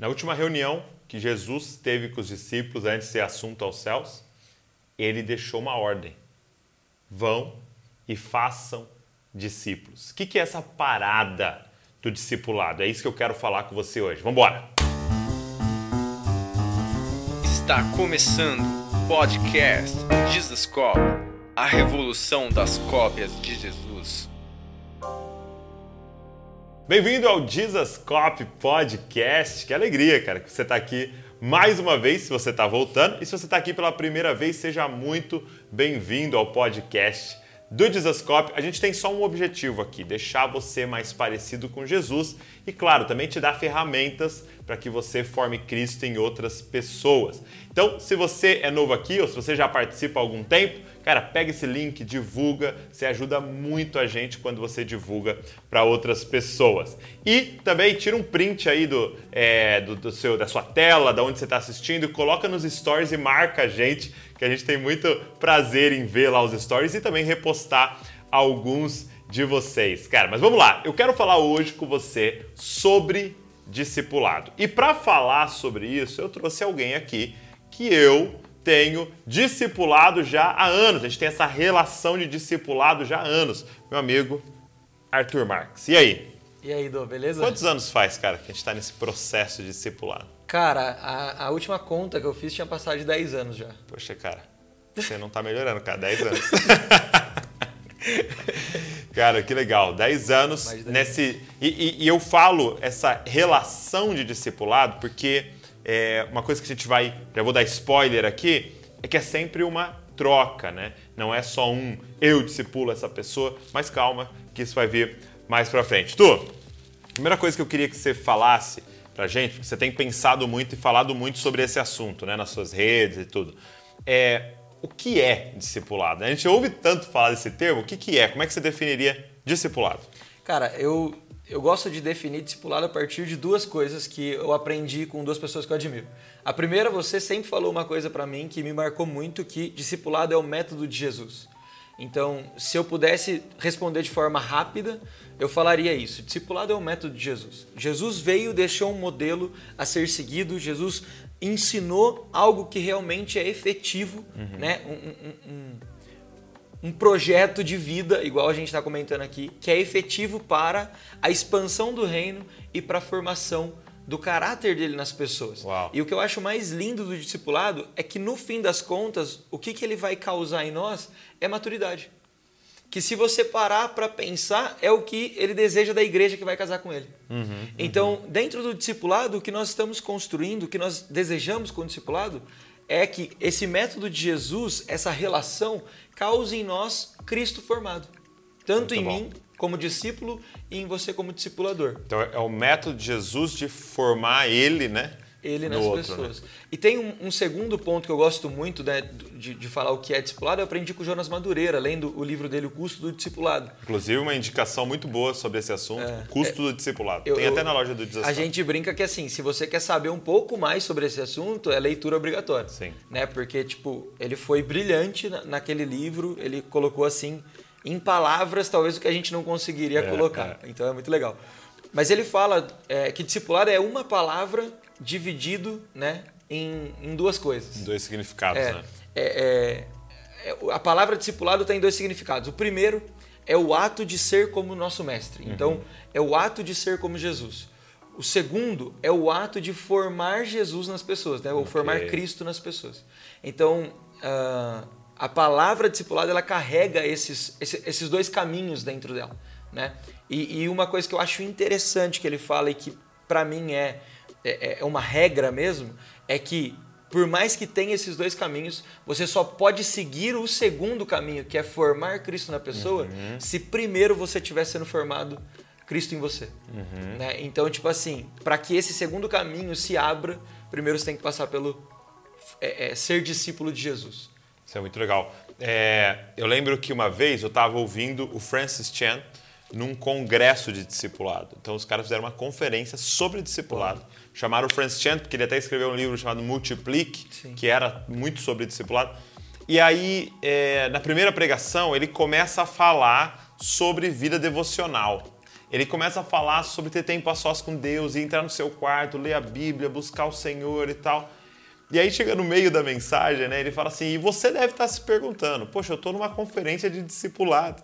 Na última reunião que Jesus teve com os discípulos antes de ser assunto aos céus, ele deixou uma ordem: vão e façam discípulos. O que é essa parada do discipulado? É isso que eu quero falar com você hoje. Vamos embora! Está começando o podcast Jesus Cop, a revolução das cópias de Jesus. Bem-vindo ao Jesus Cop Podcast. Que alegria, cara, que você está aqui mais uma vez, se você está voltando. E se você está aqui pela primeira vez, seja muito bem-vindo ao podcast do Dizascope, a gente tem só um objetivo aqui: deixar você mais parecido com Jesus e, claro, também te dar ferramentas para que você forme Cristo em outras pessoas. Então, se você é novo aqui ou se você já participa há algum tempo, cara, pega esse link, divulga, você ajuda muito a gente quando você divulga para outras pessoas. E também tira um print aí do, é, do, do seu, da sua tela, da onde você está assistindo, coloca nos stories e marca a gente que a gente tem muito prazer em ver lá os stories e também repostar alguns de vocês. Cara, mas vamos lá. Eu quero falar hoje com você sobre discipulado. E para falar sobre isso, eu trouxe alguém aqui que eu tenho discipulado já há anos. A gente tem essa relação de discipulado já há anos. Meu amigo Arthur Marques. E aí? E aí, Dô, beleza? Quantos anos faz, cara, que a gente está nesse processo de discipulado? Cara, a, a, última conta que eu fiz tinha passado de 10 anos já. Poxa, cara, você não tá melhorando, cara, 10 anos. cara, que legal, 10 anos 10 nesse. E, e, e, eu falo essa relação de discipulado porque é, uma coisa que a gente vai. Já vou dar spoiler aqui, é que é sempre uma troca, né? Não é só um eu discipulo essa pessoa, mas calma, que isso vai vir mais pra frente. Tu, primeira coisa que eu queria que você falasse pra gente, porque você tem pensado muito e falado muito sobre esse assunto, né, nas suas redes e tudo. É, o que é discipulado? A gente ouve tanto falar desse termo, o que, que é? Como é que você definiria discipulado? Cara, eu, eu gosto de definir discipulado a partir de duas coisas que eu aprendi com duas pessoas que eu admiro. A primeira, você sempre falou uma coisa para mim que me marcou muito, que discipulado é o método de Jesus. Então, se eu pudesse responder de forma rápida, eu falaria isso. Discipulado é o método de Jesus. Jesus veio, deixou um modelo a ser seguido, Jesus ensinou algo que realmente é efetivo, uhum. né? Um, um, um, um, projeto de vida, igual a gente está comentando aqui, que é efetivo para a expansão do reino e para a formação do caráter dele nas pessoas. Uau. E o que eu acho mais lindo do discipulado é que no fim das contas, o que, que ele vai causar em nós é maturidade. Que se você parar para pensar, é o que ele deseja da igreja que vai casar com ele. Uhum, uhum. Então, dentro do discipulado, o que nós estamos construindo, o que nós desejamos com o discipulado, é que esse método de Jesus, essa relação, cause em nós Cristo formado. Tanto Muito em bom. mim como discípulo e em você como discipulador. Então é o método de Jesus de formar ele, né? Ele nas outro, pessoas. Né? E tem um, um, segundo ponto que eu gosto muito né, de, de, falar o que é discipulado, eu aprendi com o Jonas Madureira, lendo o livro dele, O Custo do Discipulado. Inclusive, uma indicação muito boa sobre esse assunto, é, Custo é, do Discipulado. Eu, tem até na loja do Desastre. A gente brinca que, assim, se você quer saber um pouco mais sobre esse assunto, é leitura obrigatória. Sim. Né? Porque, tipo, ele foi brilhante naquele livro, ele colocou, assim, em palavras, talvez o que a gente não conseguiria é, colocar. É. Então é muito legal. Mas ele fala é, que discipulado é uma palavra dividido né, em, em duas coisas. Em dois significados, é, né? É, é, a palavra discipulado tem dois significados. O primeiro é o ato de ser como nosso mestre. Uhum. Então, é o ato de ser como Jesus. O segundo é o ato de formar Jesus nas pessoas, né? ou okay. formar Cristo nas pessoas. Então, uh, a palavra discipulado ela carrega esses, esses dois caminhos dentro dela, né? E, e, uma coisa que eu acho interessante que ele fala e que para mim é, é, é uma regra mesmo é que por mais que tenha esses dois caminhos, você só pode seguir o segundo caminho, que é formar Cristo na pessoa, uhum. se primeiro você estiver sendo formado Cristo em você. Uhum. Né? Então, tipo assim, para que esse segundo caminho se abra, primeiro você tem que passar pelo é, é, ser discípulo de Jesus. Isso é muito legal. É, eu lembro que uma vez eu estava ouvindo o Francis Chan num congresso de discipulado. Então os caras fizeram uma conferência sobre discipulado. Chamaram o Francis Chan, porque ele até escreveu um livro chamado Multiplique, Sim. que era muito sobre discipulado. E aí, é, na primeira pregação, ele começa a falar sobre vida devocional. ele começa a falar sobre ter tempo a sós com Deus e entrar no seu quarto, ler a Bíblia, buscar o Senhor e tal. E aí chega no meio da mensagem, né? Ele fala assim: e você deve estar se perguntando, poxa, eu estou numa conferência de discipulado.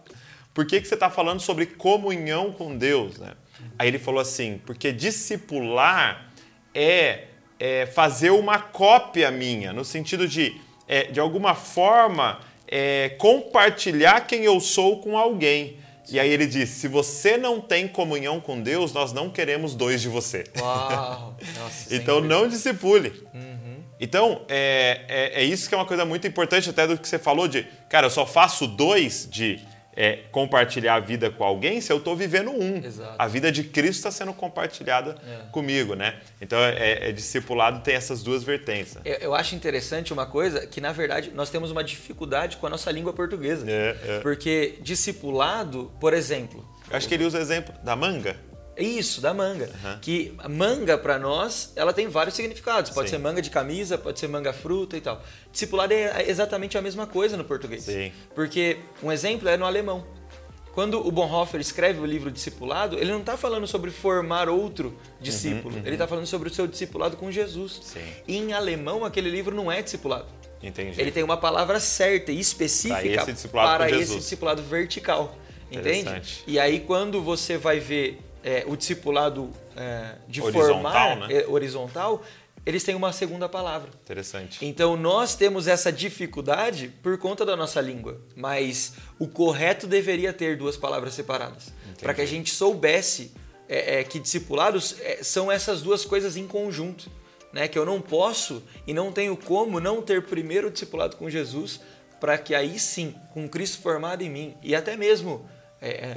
Por que, que você está falando sobre comunhão com Deus? Né? Aí ele falou assim: porque discipular é, é fazer uma cópia minha, no sentido de, é, de alguma forma, é, compartilhar quem eu sou com alguém. E aí ele disse: se você não tem comunhão com Deus, nós não queremos dois de você. Uau! Nossa, então não discipule. Uhum. Então, é, é, é, isso que é uma coisa muito importante, até do que você falou de, cara, eu só faço dois de é, compartilhar a vida com alguém se eu estou vivendo um. Exato. A vida de Cristo está sendo compartilhada é. comigo, né? Então, é, é, discipulado tem essas duas vertentes. Eu, eu, acho interessante uma coisa que, na verdade, nós temos uma dificuldade com a nossa língua portuguesa. É. Porque discipulado, por exemplo... Eu acho que ele usa o exemplo da manga. Isso, da manga. Uhum. Que manga para nós, ela tem vários significados. Pode Sim. ser manga de camisa, pode ser manga fruta e tal. Discipulado é exatamente a mesma coisa no português. Sim. Porque um exemplo é no alemão. Quando o Bonhoeffer escreve o livro Discipulado, ele não está falando sobre formar outro discípulo. Uhum, uhum. Ele está falando sobre o seu discipulado com Jesus. Sim. E em alemão, aquele livro não é discipulado. Entendi. Ele tem uma palavra certa e específica esse para esse discipulado vertical. Entende? E aí, quando você vai ver é, o discipulado é, de horizontal, formar né? é, horizontal, eles têm uma segunda palavra. Interessante. Então nós temos essa dificuldade por conta da nossa língua, mas o correto deveria ter duas palavras separadas, para que a gente soubesse é, é, que discipulados é, são essas duas coisas em conjunto, né? Que eu não posso e não tenho como não ter primeiro discipulado com Jesus, para que aí sim, com Cristo formado em mim e até mesmo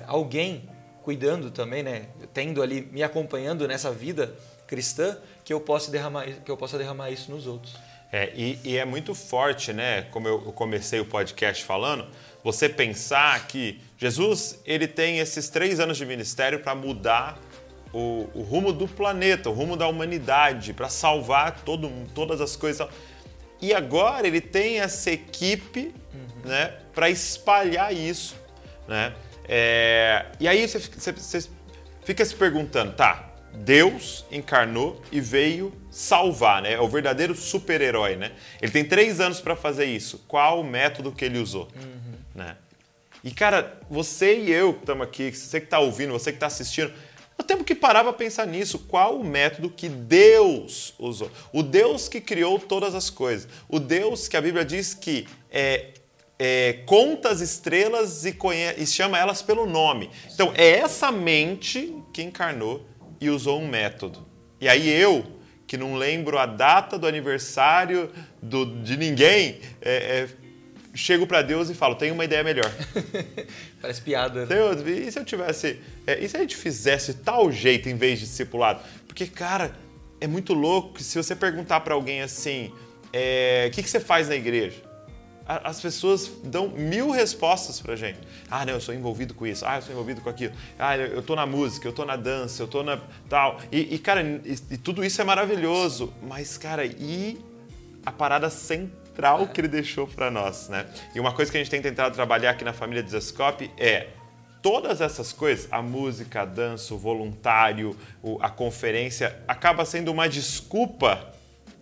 alguém cuidando também, né? Tendo ali, me acompanhando nessa vida cristã, que eu possa derramar, que eu possa derramar isso nos outros. É, e, e é muito forte, né? Como eu comecei o podcast falando, você pensar que Jesus ele tem esses três anos de ministério para mudar o, o, rumo do planeta, o rumo da humanidade, para salvar todo, todas as coisas. E agora ele tem essa equipe uhum. né, para espalhar isso. Né? É, e aí você, você, você fica se perguntando, tá, Deus encarnou e veio salvar, né? É o verdadeiro super-herói, né? Ele tem três anos para fazer isso. Qual o método que ele usou, uhum. né? E cara, você e eu que estamos aqui, você que está ouvindo, você que está assistindo, nós temos que parar para pensar nisso. Qual o método que Deus usou? O Deus que criou todas as coisas. O Deus que a Bíblia diz que é, é, conta as estrelas e, e chama elas pelo nome. Então, é essa mente que encarnou e usou um método. E aí eu, que não lembro a data do aniversário do, de ninguém, é, é, chego para Deus e falo, tenho uma ideia melhor. Parece piada. Né? Deus, e se eu tivesse... É, e se a gente fizesse tal jeito em vez de discipulado? Porque, cara, é muito louco que se você perguntar para alguém assim, é, o que, que você faz na igreja? As pessoas dão mil respostas pra gente. Ah, não, eu sou envolvido com isso. Ah, eu sou envolvido com aquilo. Ah, eu tô na música, eu tô na dança, eu tô na tal. E, e cara, e, e tudo isso é maravilhoso. Mas, cara, e a parada central que ele deixou para nós, né? E uma coisa que a gente tem tentado trabalhar aqui na família Desascope é todas essas coisas, a música, a dança, o voluntário, a conferência, acaba sendo uma desculpa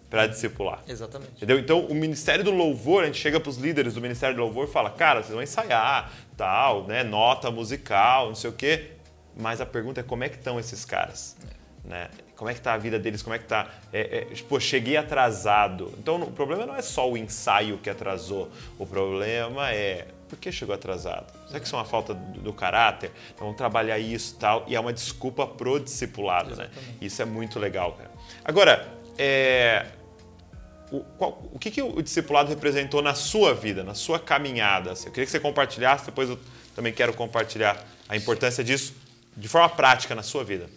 para discipular. Exatamente. Entendeu? Então, o Ministério do Louvor, a gente chega para os líderes do Ministério do Louvor e fala, cara, vocês vão ensaiar, tal, né, nota musical, não sei o quê. Mas a pergunta é como é que estão esses caras? É. Né? Como é que está a vida deles? Como é que está? É, é, pô, cheguei atrasado. Então, o problema não é só o ensaio que atrasou. O problema é por que chegou atrasado? Será que isso é uma falta do, do caráter? Então, vamos trabalhar isso tal. E é uma desculpa pro discipulado, né? Isso é muito legal, cara. Agora, é, o, qual, o que, que o discipulado representou na sua vida, na sua caminhada? Eu queria que você compartilhasse, depois eu também quero compartilhar a importância disso de forma prática na sua vida.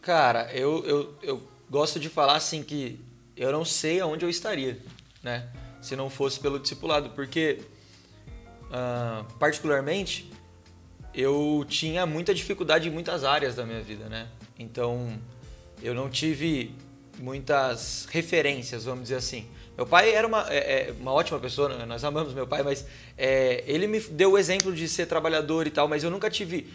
Cara, eu, eu, eu gosto de falar assim que eu não sei aonde eu estaria, né? Se não fosse pelo discipulado, porque uh, particularmente eu tinha muita dificuldade em muitas áreas da minha vida, né? Então eu não tive muitas referências, vamos dizer assim. Meu pai era uma, é, é, uma ótima pessoa, né? nós amamos meu pai, mas é, ele me deu o exemplo de ser trabalhador e tal, mas eu nunca tive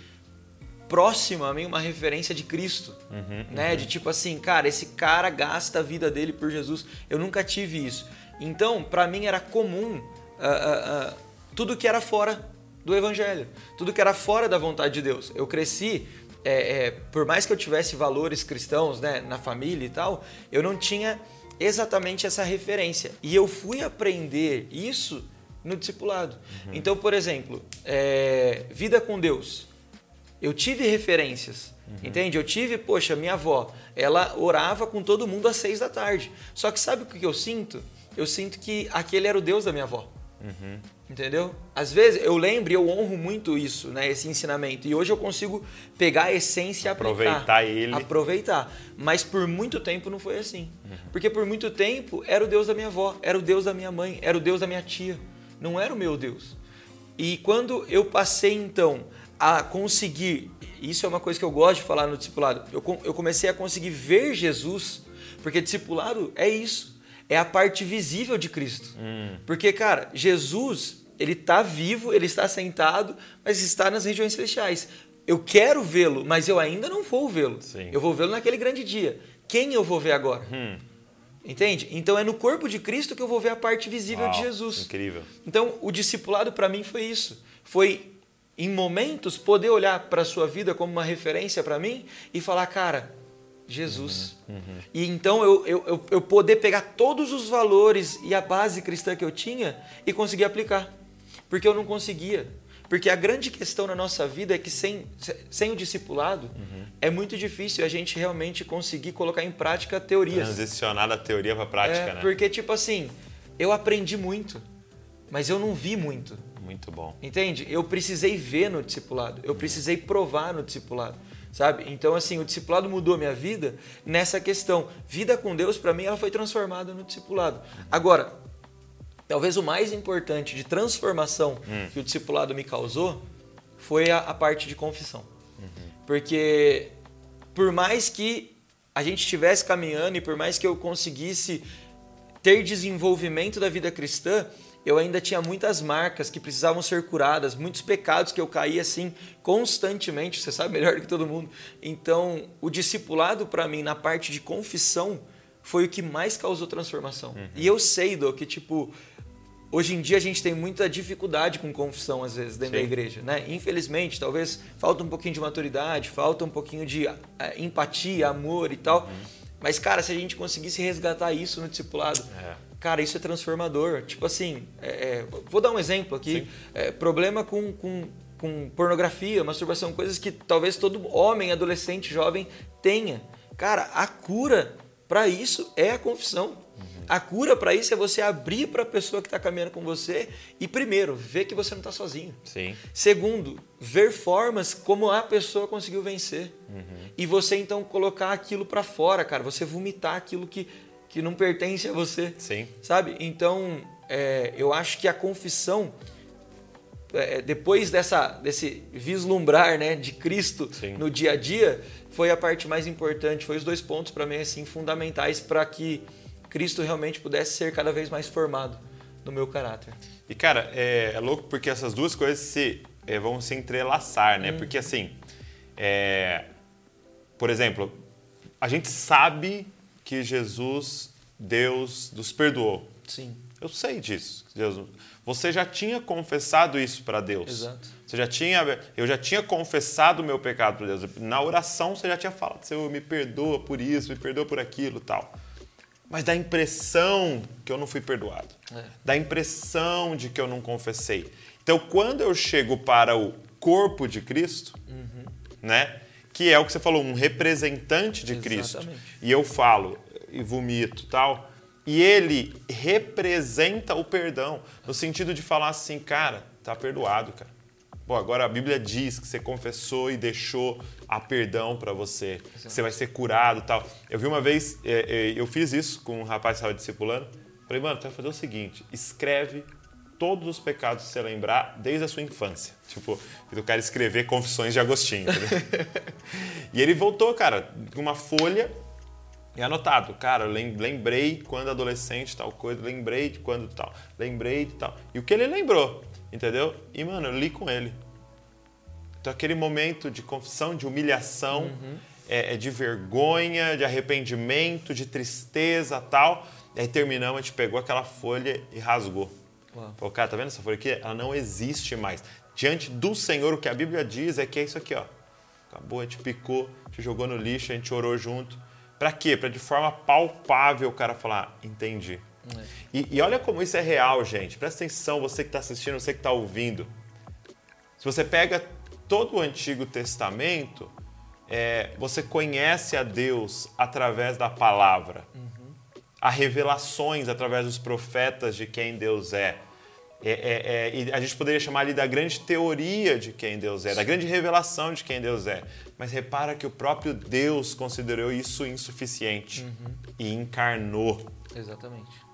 próxima a mim uma referência de Cristo, Uhum, né? De tipo assim, cara, esse cara gasta a vida dele por Jesus. Eu nunca tive isso. Então, pra mim era comum ah, ah, ah, tudo que era fora do Evangelho, tudo que era fora da vontade de Deus. Eu cresci, é, é, por mais que eu tivesse valores cristãos, né, na família e tal, eu não tinha exatamente essa referência. E eu fui aprender isso no discipulado. Então, por exemplo, é, vida com Deus. Eu tive referências, entende? Eu tive, poxa, minha avó, ela orava com todo mundo às seis da tarde. Só que sabe o que eu sinto? Eu sinto que aquele era o Deus da minha avó. Entendeu? Às vezes eu lembro e eu honro muito isso, né? Esse ensinamento. E hoje eu consigo pegar a essência e aplicar. Aproveitar ele. Aproveitar. Mas por muito tempo não foi assim. Porque por muito tempo era o Deus da minha avó, era o Deus da minha mãe, era o Deus da minha tia. Não era o meu Deus. E quando eu passei então a conseguir, isso é uma coisa que eu gosto de falar no discipulado, eu, eu comecei a conseguir ver Jesus, porque discipulado é isso, é a parte visível de Cristo. Porque, cara, Jesus, ele está vivo, ele está sentado, mas está nas regiões celestiais. Eu quero vê-lo, mas eu ainda não vou vê-lo. Eu vou vê-lo naquele grande dia. Quem eu vou ver agora? Hum. Entende? Então é no corpo de Cristo que eu vou ver a parte visível Uau, de Jesus. Incrível. Então, o discipulado para mim foi isso. Foi, em momentos, poder olhar para a sua vida como uma referência para mim e falar, cara, Jesus. E então eu, eu, eu, poder pegar todos os valores e a base cristã que eu tinha e conseguir aplicar. Porque eu não conseguia. Porque a grande questão na nossa vida é que sem, sem o discipulado é muito difícil a gente realmente conseguir colocar em prática teorias. Transicionar da teoria para prática, É, né? Porque, tipo assim, eu aprendi muito, mas eu não vi muito. Muito bom. Entende? Eu precisei ver no discipulado, eu precisei provar no discipulado, sabe? Então, assim, o discipulado mudou a minha vida nessa questão. Vida com Deus, para mim, ela foi transformada no discipulado. Agora, talvez o mais importante de transformação que o discipulado me causou foi a, a parte de confissão. Porque, por mais que a gente estivesse caminhando e por mais que eu conseguisse ter desenvolvimento da vida cristã, eu ainda tinha muitas marcas que precisavam ser curadas, muitos pecados que eu caía assim constantemente, você sabe melhor do que todo mundo. Então, o discipulado para mim na parte de confissão foi o que mais causou transformação. E eu sei, do que tipo Hoje em dia a gente tem muita dificuldade com confissão, às vezes, dentro Sim. da igreja, né? Infelizmente, talvez falta um pouquinho de maturidade, falta um pouquinho de eh, empatia, amor e tal. Mas, cara, se a gente conseguisse resgatar isso no discipulado, É. cara, isso é transformador. Tipo assim, é, é, vou dar um exemplo aqui. É, problema com, com, com pornografia, masturbação, coisas que talvez todo homem, adolescente, jovem tenha. Cara, a cura para isso é a confissão. A cura para isso é você abrir para a pessoa que está caminhando com você e, primeiro, ver que você não está sozinho. Sim. Segundo, ver formas como a pessoa conseguiu vencer. Uhum. E você então colocar aquilo para fora, cara. Você vomitar aquilo que, que não pertence a você. Sim. Sabe? Então, é, eu acho que a confissão, é, depois dessa, desse vislumbrar né, de Cristo Sim. no dia a dia, foi a parte mais importante. Foi os dois pontos para mim assim fundamentais para que Cristo realmente pudesse ser cada vez mais formado no meu caráter. E, cara, é, é louco porque essas duas coisas se, é, vão se entrelaçar, né? Porque, assim, é, por exemplo, a gente sabe que Jesus, Deus, nos perdoou. Sim. Eu sei disso. Deus, você já tinha confessado isso para Deus. Exato. Você já tinha, eu já tinha confessado o meu pecado para Deus. Na oração você já tinha falado, Senhor, me perdoa por isso, me perdoa por aquilo, tal. Mas dá a impressão que eu não fui perdoado. É. Dá a impressão de que eu não confessei. Então, quando eu chego para o corpo de Cristo, Uhum. né, que é o que você falou, um representante de Cristo, Exatamente. e eu falo e vomito tal, e ele representa o perdão, no sentido de falar assim, cara, tá perdoado, cara. Pô, agora a Bíblia diz que você confessou e deixou a perdão para você, que você vai ser curado tal. Eu vi uma vez, é, é, eu fiz isso com um rapaz que estava discipulando, falei, mano, tu vai fazer o seguinte, escreve todos os pecados que você lembrar desde a sua infância. Tipo, eu quero escrever Confissões de Agostinho, entendeu? e ele voltou, cara, com uma folha e anotado, cara, lembrei quando adolescente tal coisa, lembrei de quando tal, lembrei de tal. E o que ele lembrou, entendeu? E, mano, eu li com ele. Então, aquele momento de confissão, de humilhação, é, é de vergonha, de arrependimento, de tristeza tal. E aí terminamos, a gente pegou aquela folha e rasgou. Uau. Falou, cara, tá vendo essa folha aqui? Ela não existe mais. Diante do Senhor, o que a Bíblia diz é que é isso aqui, ó. Acabou, a gente picou, a gente jogou no lixo, a gente orou junto. Pra quê? Pra de forma palpável o cara falar, entendi. E, e olha como isso é real, gente. Presta atenção, você que está assistindo, você que está ouvindo. Se você pega todo o Antigo Testamento, é, você conhece a Deus através da palavra. Há revelações através dos profetas de quem Deus é. É, é, é, e a gente poderia chamar ali da grande teoria de quem Deus é, da grande revelação de quem Deus é. Mas repara que o próprio Deus considerou isso insuficiente e encarnou. Exatamente.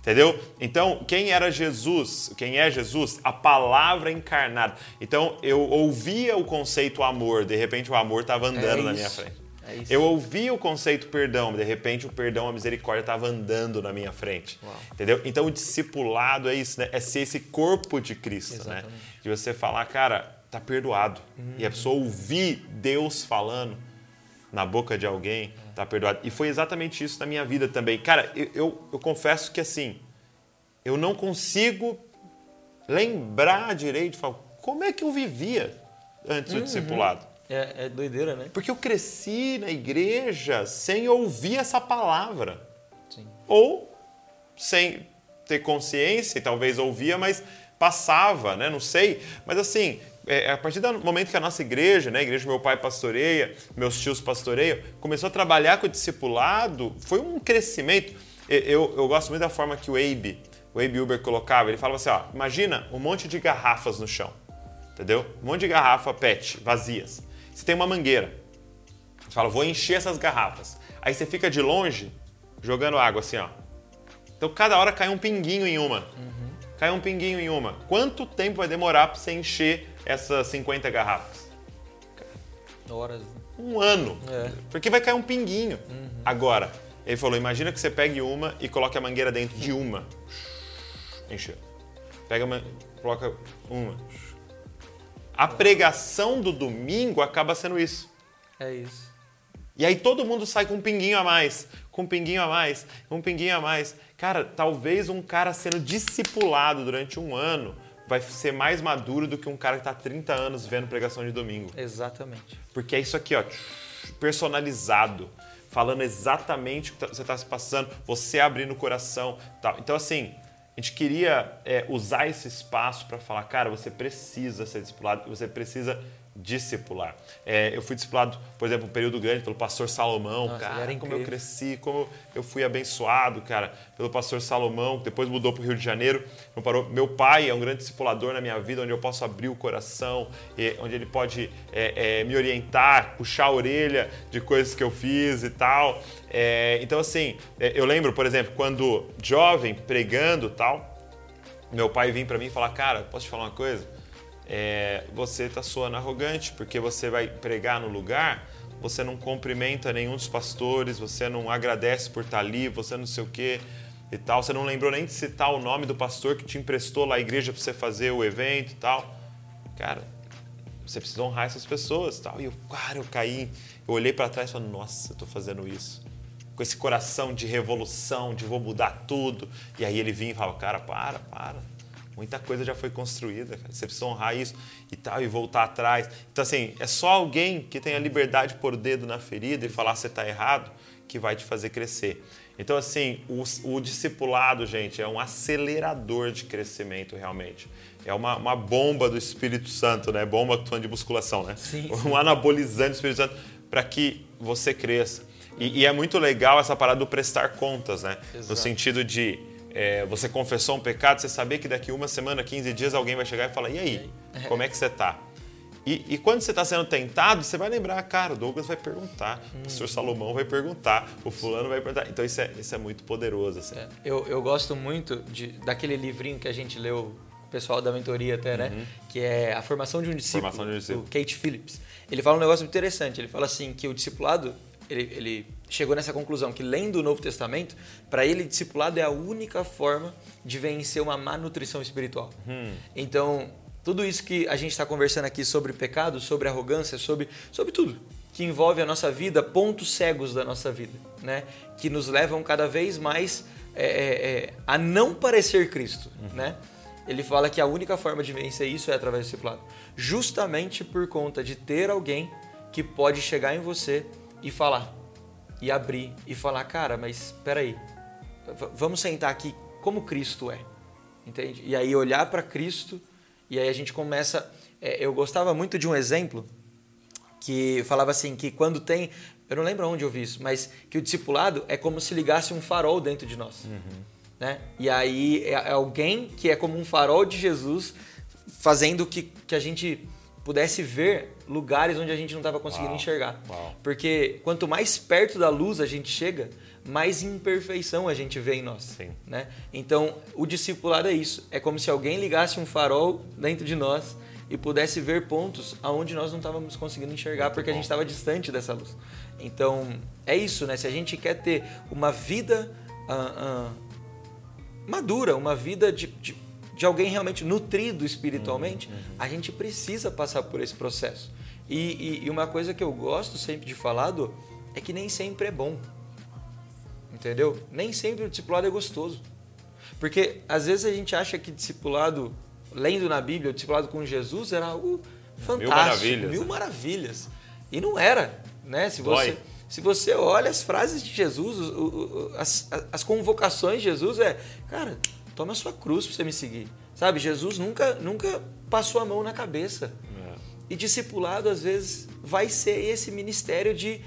Entendeu? Então, quem era Jesus? Quem é Jesus? A palavra encarnada. Então, eu ouvia o conceito amor, de repente o amor estava andando É na minha frente. É. Eu ouvia o conceito perdão, de repente o perdão, a misericórdia estava andando na minha frente. Uau. Entendeu? Então, o discipulado é isso, né? É ser esse corpo de Cristo, né? Exatamente. De você falar, cara, tá perdoado. E a pessoa ouvir Deus falando na boca de alguém, tá perdoado. E foi exatamente isso na minha vida também. Cara, eu, eu, eu confesso que assim, eu não consigo lembrar direito, falar, como é que eu vivia antes do discipulado? É, é doideira, né? Porque eu cresci na igreja sem ouvir essa palavra. Sim. Ou sem ter consciência, e talvez ouvia, mas passava, né? Não sei. Mas assim, é, a partir do momento que a nossa igreja, né? A igreja do meu pai pastoreia, meus tios pastoreiam, começou a trabalhar com o discipulado, foi um crescimento. Eu, eu gosto muito da forma que o Abe, o Abe Uber colocava. Ele falava assim, ó, imagina um monte de garrafas no chão, entendeu? Um monte de garrafa PET, vazias. Você tem uma mangueira. Você fala, vou encher essas garrafas. Aí você fica de longe, jogando água assim, ó. Então cada hora cai um pinguinho em uma. Cai um pinguinho em uma. Quanto tempo vai demorar para você encher essas 50 garrafas? Horas. Um ano. É. Porque vai cair um pinguinho. Agora, ele falou: imagina que você pegue uma e coloque a mangueira dentro de uma. Encheu. Pega uma, coloca uma. A pregação do domingo acaba sendo isso. É isso. E aí todo mundo sai com um pinguinho a mais, com um pinguinho a mais, com um pinguinho a mais. Cara, talvez um cara sendo discipulado durante um ano vai ser mais maduro do que um cara que está 30 anos vendo pregação de domingo. Exatamente. Porque é isso aqui, ó, personalizado, falando exatamente o que tá- você está se passando, você abrindo o coração, tal. Então assim, a gente queria é, usar esse espaço para falar, cara, você precisa ser discipulado, você precisa discipular. É, eu fui discipulado, por exemplo, um período grande pelo pastor Salomão, Nossa, cara, como eu cresci, como eu fui abençoado, cara, pelo pastor Salomão, que depois mudou para o Rio de Janeiro, não parou. Meu pai é um grande discipulador na minha vida, onde eu posso abrir o coração, e onde ele pode é, é, me orientar, puxar a orelha de coisas que eu fiz e tal. É, então, assim, é, eu lembro, por exemplo, quando jovem, pregando tal, meu pai vinha para mim e falar, cara, posso te falar uma coisa? É, você está soando arrogante, porque você vai pregar no lugar, você não cumprimenta nenhum dos pastores, você não agradece por estar ali, você não sei o quê e tal, você não lembrou nem de citar o nome do pastor que te emprestou lá a igreja para você fazer o evento e tal. Cara, você precisa honrar essas pessoas e tal. E eu, cara, eu caí, eu olhei para trás e falei, nossa, eu tô fazendo isso. Com esse coração de revolução, de vou mudar tudo. E aí ele vinha e falava, cara, para, para. Muita coisa já foi construída, cara. Você precisa honrar isso e tal, e voltar atrás. Então, assim, é só alguém que tem a liberdade de pôr o dedo na ferida e falar você está errado que vai te fazer crescer. Então, assim, o, o discipulado, gente, é um acelerador de crescimento, realmente. É uma, uma bomba do Espírito Santo, né? Bomba que de musculação, né? Sim, Um anabolizante do Espírito Santo para que você cresça. E, e é muito legal essa parada do prestar contas, né? No Exato. sentido de é, você confessou um pecado, você saber que daqui uma semana, 15 dias, alguém vai chegar e falar: e aí, como é que você tá? E, e quando você está sendo tentado, você vai lembrar, cara, o Douglas vai perguntar, o pastor Salomão vai perguntar, o fulano vai perguntar. Então isso é, isso é muito poderoso. Assim. É, eu, eu gosto muito de, daquele livrinho que a gente leu, o pessoal da mentoria até, né? Que é A Formação de um Discípulo, Uhum. Formação de um Discípulo. do Kate Phillips. Ele fala um negócio muito interessante. Ele fala assim que o discipulado, ele, ele chegou nessa conclusão que lendo o Novo Testamento, para ele discipulado é a única forma de vencer uma má nutrição espiritual. Hum. Então, tudo isso que a gente está conversando aqui sobre pecado, sobre arrogância, sobre, sobre tudo que envolve a nossa vida, pontos cegos da nossa vida, né? Que nos levam cada vez mais é, é, é a não parecer Cristo, uhum. né? Ele fala que a única forma de vencer isso é através do discipulado, justamente por conta de ter alguém que pode chegar em você e falar, e abrir e falar, cara, mas espera aí, vamos sentar aqui como Cristo é, entende? E aí olhar para Cristo e aí a gente começa. É, eu gostava muito de um exemplo que falava assim que quando tem, eu não lembro onde eu vi isso, mas que o discipulado é como se ligasse um farol dentro de nós, uhum. né? E aí é, é alguém que é como um farol de Jesus fazendo que, que a gente pudesse ver lugares onde a gente não estava conseguindo Uau. enxergar. Uau. Porque quanto mais perto da luz a gente chega, mais imperfeição a gente vê em nós. Sim. Né? Então, o discipulado é isso. É como se alguém ligasse um farol dentro de nós e pudesse ver pontos aonde nós não estávamos conseguindo enxergar Muito porque bom. a gente estava distante dessa luz. Então, é isso, né? Se a gente quer ter uma vida uh, uh, madura, uma vida de, de, de, alguém realmente nutrido espiritualmente, uhum, uhum. a gente precisa passar por esse processo. E, e, e uma coisa que eu gosto sempre de falar do, é que nem sempre é bom. Entendeu? Nem sempre o discipulado é gostoso. Porque às vezes a gente acha que discipulado, lendo na Bíblia, o discipulado com Jesus era algo fantástico, mil maravilhas. Mil maravilhas. E não era, né? Se você, se você olha as frases de Jesus, as, as convocações de Jesus é, cara, toma a sua cruz para você me seguir. Sabe, Jesus nunca, nunca passou a mão na cabeça. É. E discipulado, às vezes, vai ser esse ministério de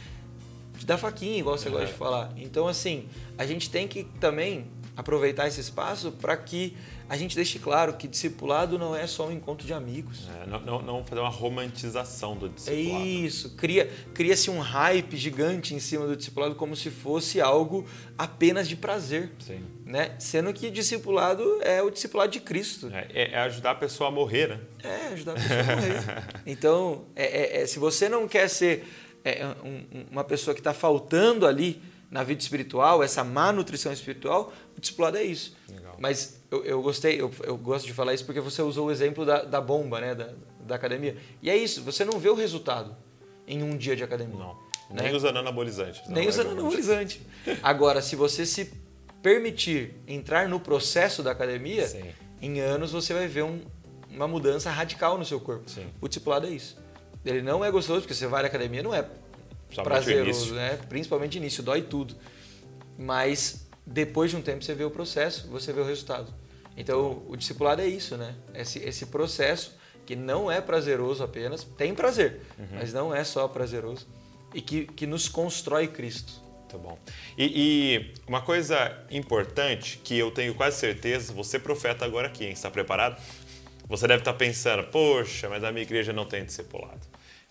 de dar faquinha, igual você gosta de falar. Então, assim, a gente tem que também aproveitar esse espaço para que a gente deixe claro que discipulado não é só um encontro de amigos. É, não, não, não, fazer uma romantização do discipulado. É isso. Cria, cria-se um hype gigante em cima do discipulado como se fosse algo apenas de prazer. Sim. Né? Sendo que discipulado é o discipulado de Cristo. É, é ajudar a pessoa a morrer, né? É, ajudar a pessoa a morrer. Então, é, é, é se você não quer ser é, é um, uma pessoa que está faltando ali na vida espiritual, essa má nutrição espiritual, o discipulado é isso. Legal. Mas eu, eu gostei, eu, eu, gosto de falar isso porque você usou o exemplo da, da bomba, né, da, da, academia. E é isso, você não vê o resultado em um dia de academia. Não. Né? Nem usando anabolizante. Nem usando anabolizante. Agora, se você se permitir entrar no processo da academia, Sim. em anos você vai ver um, uma mudança radical no seu corpo. Sim. O discipulado é isso. Ele não é gostoso, porque você vai na academia, não é prazeroso, né? Principalmente início, dói tudo. Mas depois de um tempo você vê o processo, você vê o resultado. Então o discipulado é isso, né? Esse, esse processo que não é prazeroso apenas, tem prazer, uhum. mas não é só prazeroso e que, que nos constrói Cristo. Tá bom. E, e, uma coisa importante que eu tenho quase certeza, você profeta agora aqui, hein? Está preparado? Você deve estar pensando, poxa, mas a minha igreja não tem discipulado.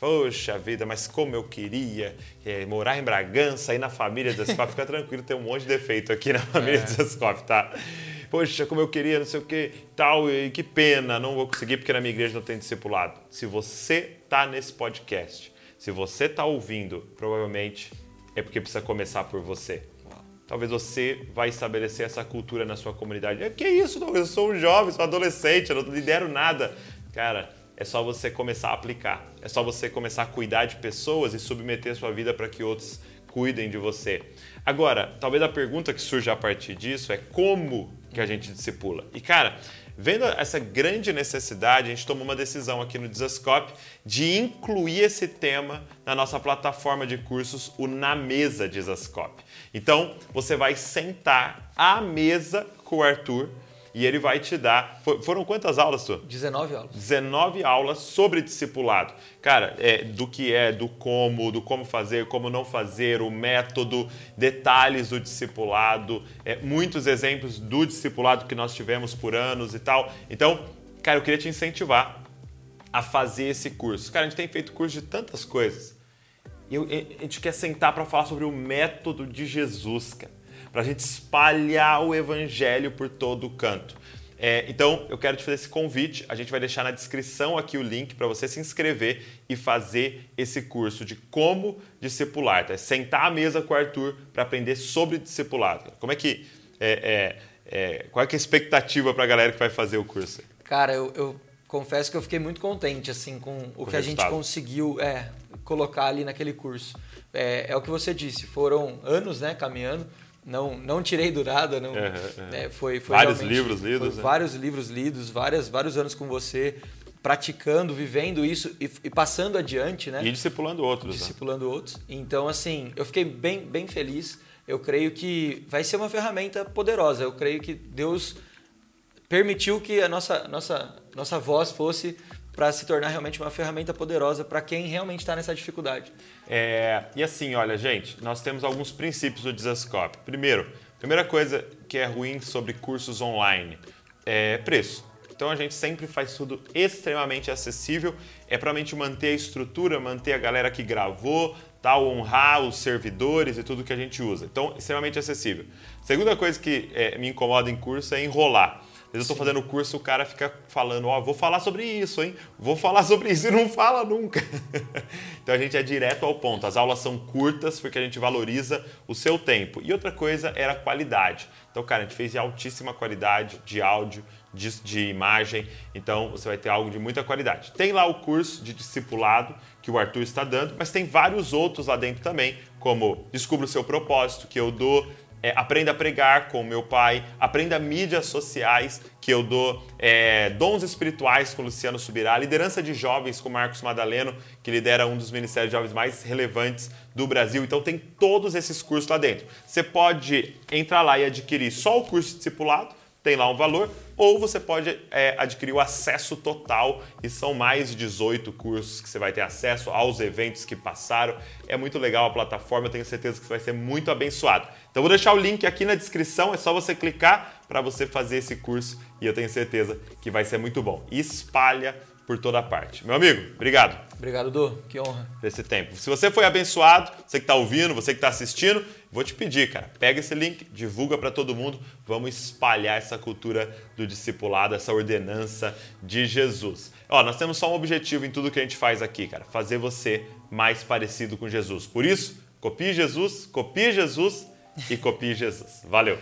Poxa vida, mas como eu queria é, morar em Bragança, aí na família Zascoff. Fica tranquilo, tem um monte de defeito aqui na família é. Zascoff, tá? Poxa, como eu queria, não sei o que, tal, e que pena, não vou conseguir porque na minha igreja não tem discipulado. Se você tá nesse podcast, se você tá ouvindo, provavelmente é porque precisa começar por você. Talvez você vai estabelecer essa cultura na sua comunidade. Que isso? Eu sou um jovem, sou um adolescente, eu não lidero nada. Cara, é só você começar a aplicar. É só você começar a cuidar de pessoas e submeter sua vida para que outros cuidem de você. Agora, talvez a pergunta que surge a partir disso é como que a gente discipula. E cara, vendo essa grande necessidade, a gente tomou uma decisão aqui no Desascope de incluir esse tema na nossa plataforma de cursos, o Na Mesa Desascope. Então, você vai sentar à mesa com o Arthur e ele vai te dar. Foram quantas aulas, tu? 19 aulas. 19 aulas sobre discipulado. Cara, é, do que é, do como, do como fazer, como não fazer, o método, detalhes do discipulado, é, muitos exemplos do discipulado que nós tivemos por anos e tal. Então, cara, eu queria te incentivar a fazer esse curso. Cara, a gente tem feito curso de tantas coisas. E a gente quer sentar para falar sobre o método de Jesus, cara para a gente espalhar o evangelho por todo o canto. É, então, eu quero te fazer esse convite. A gente vai deixar na descrição aqui o link para você se inscrever e fazer esse curso de como discipular. Tá? Sentar à mesa com o Arthur para aprender sobre discipulado. Como é que. É, é, é qual é, é a expectativa para a galera que vai fazer o curso? Cara, eu, eu confesso que eu fiquei muito contente assim com o, o que a gente conseguiu é, colocar ali naquele curso. É, é, o que você disse, foram anos né, caminhando, não, não tirei do nada, não, é, foi, foi vários livros lidos, né? vários livros lidos, várias, vários anos com você, praticando, vivendo isso e, e passando adiante, né? E discipulando outros. Né? Discipulando né? outros. Então, assim, eu fiquei bem, bem feliz. Eu creio que vai ser uma ferramenta poderosa. Eu creio que Deus permitiu que a nossa, nossa, nossa voz fosse para se tornar realmente uma ferramenta poderosa para quem realmente está nessa dificuldade. É, e assim, olha, gente, nós temos alguns princípios do Dizascope. Primeiro, primeira coisa que é ruim sobre cursos online é preço. Então a gente sempre faz tudo extremamente acessível. É para a gente manter a estrutura, manter a galera que gravou, tal, honrar os servidores e tudo que a gente usa. Então, extremamente acessível. Segunda coisa que é, me incomoda em curso é enrolar. Às vezes eu estou fazendo o curso, o cara fica falando, ó, oh, vou falar sobre isso, hein? Vou falar sobre isso e não fala nunca. então a gente é direto ao ponto. As aulas são curtas porque a gente valoriza o seu tempo. E outra coisa era a qualidade. Então, cara, a gente fez de altíssima qualidade de áudio, de, de imagem. Então você vai ter algo de muita qualidade. Tem lá o curso de discipulado que o Arthur está dando, mas tem vários outros lá dentro também, como Descubra o seu propósito, que eu dou é, aprenda a pregar com meu pai, aprenda mídias sociais, que eu dou é, dons espirituais com Luciano Subirá, liderança de jovens com Marcos Madaleno, que lidera um dos ministérios de jovens mais relevantes do Brasil. Então tem todos esses cursos lá dentro. Você pode entrar lá e adquirir só o curso discipulado, tem lá um valor, ou você pode é, adquirir o acesso total, e são mais de 18 cursos que você vai ter acesso aos eventos que passaram. É muito legal a plataforma, eu tenho certeza que você vai ser muito abençoado. Então vou deixar o link aqui na descrição, é só você clicar para você fazer esse curso e eu tenho certeza que vai ser muito bom. Espalha por toda parte. Meu amigo, obrigado. Obrigado, Du. Que honra. Desse tempo. Se você foi abençoado, você que está ouvindo, você que está assistindo, vou te pedir, cara, pega esse link, divulga para todo mundo. Vamos espalhar essa cultura do discipulado, essa ordenança de Jesus. Ó, nós temos só um objetivo em tudo que a gente faz aqui, cara, fazer você mais parecido com Jesus. Por isso, copie Jesus, copie Jesus e copie Jesus. Valeu.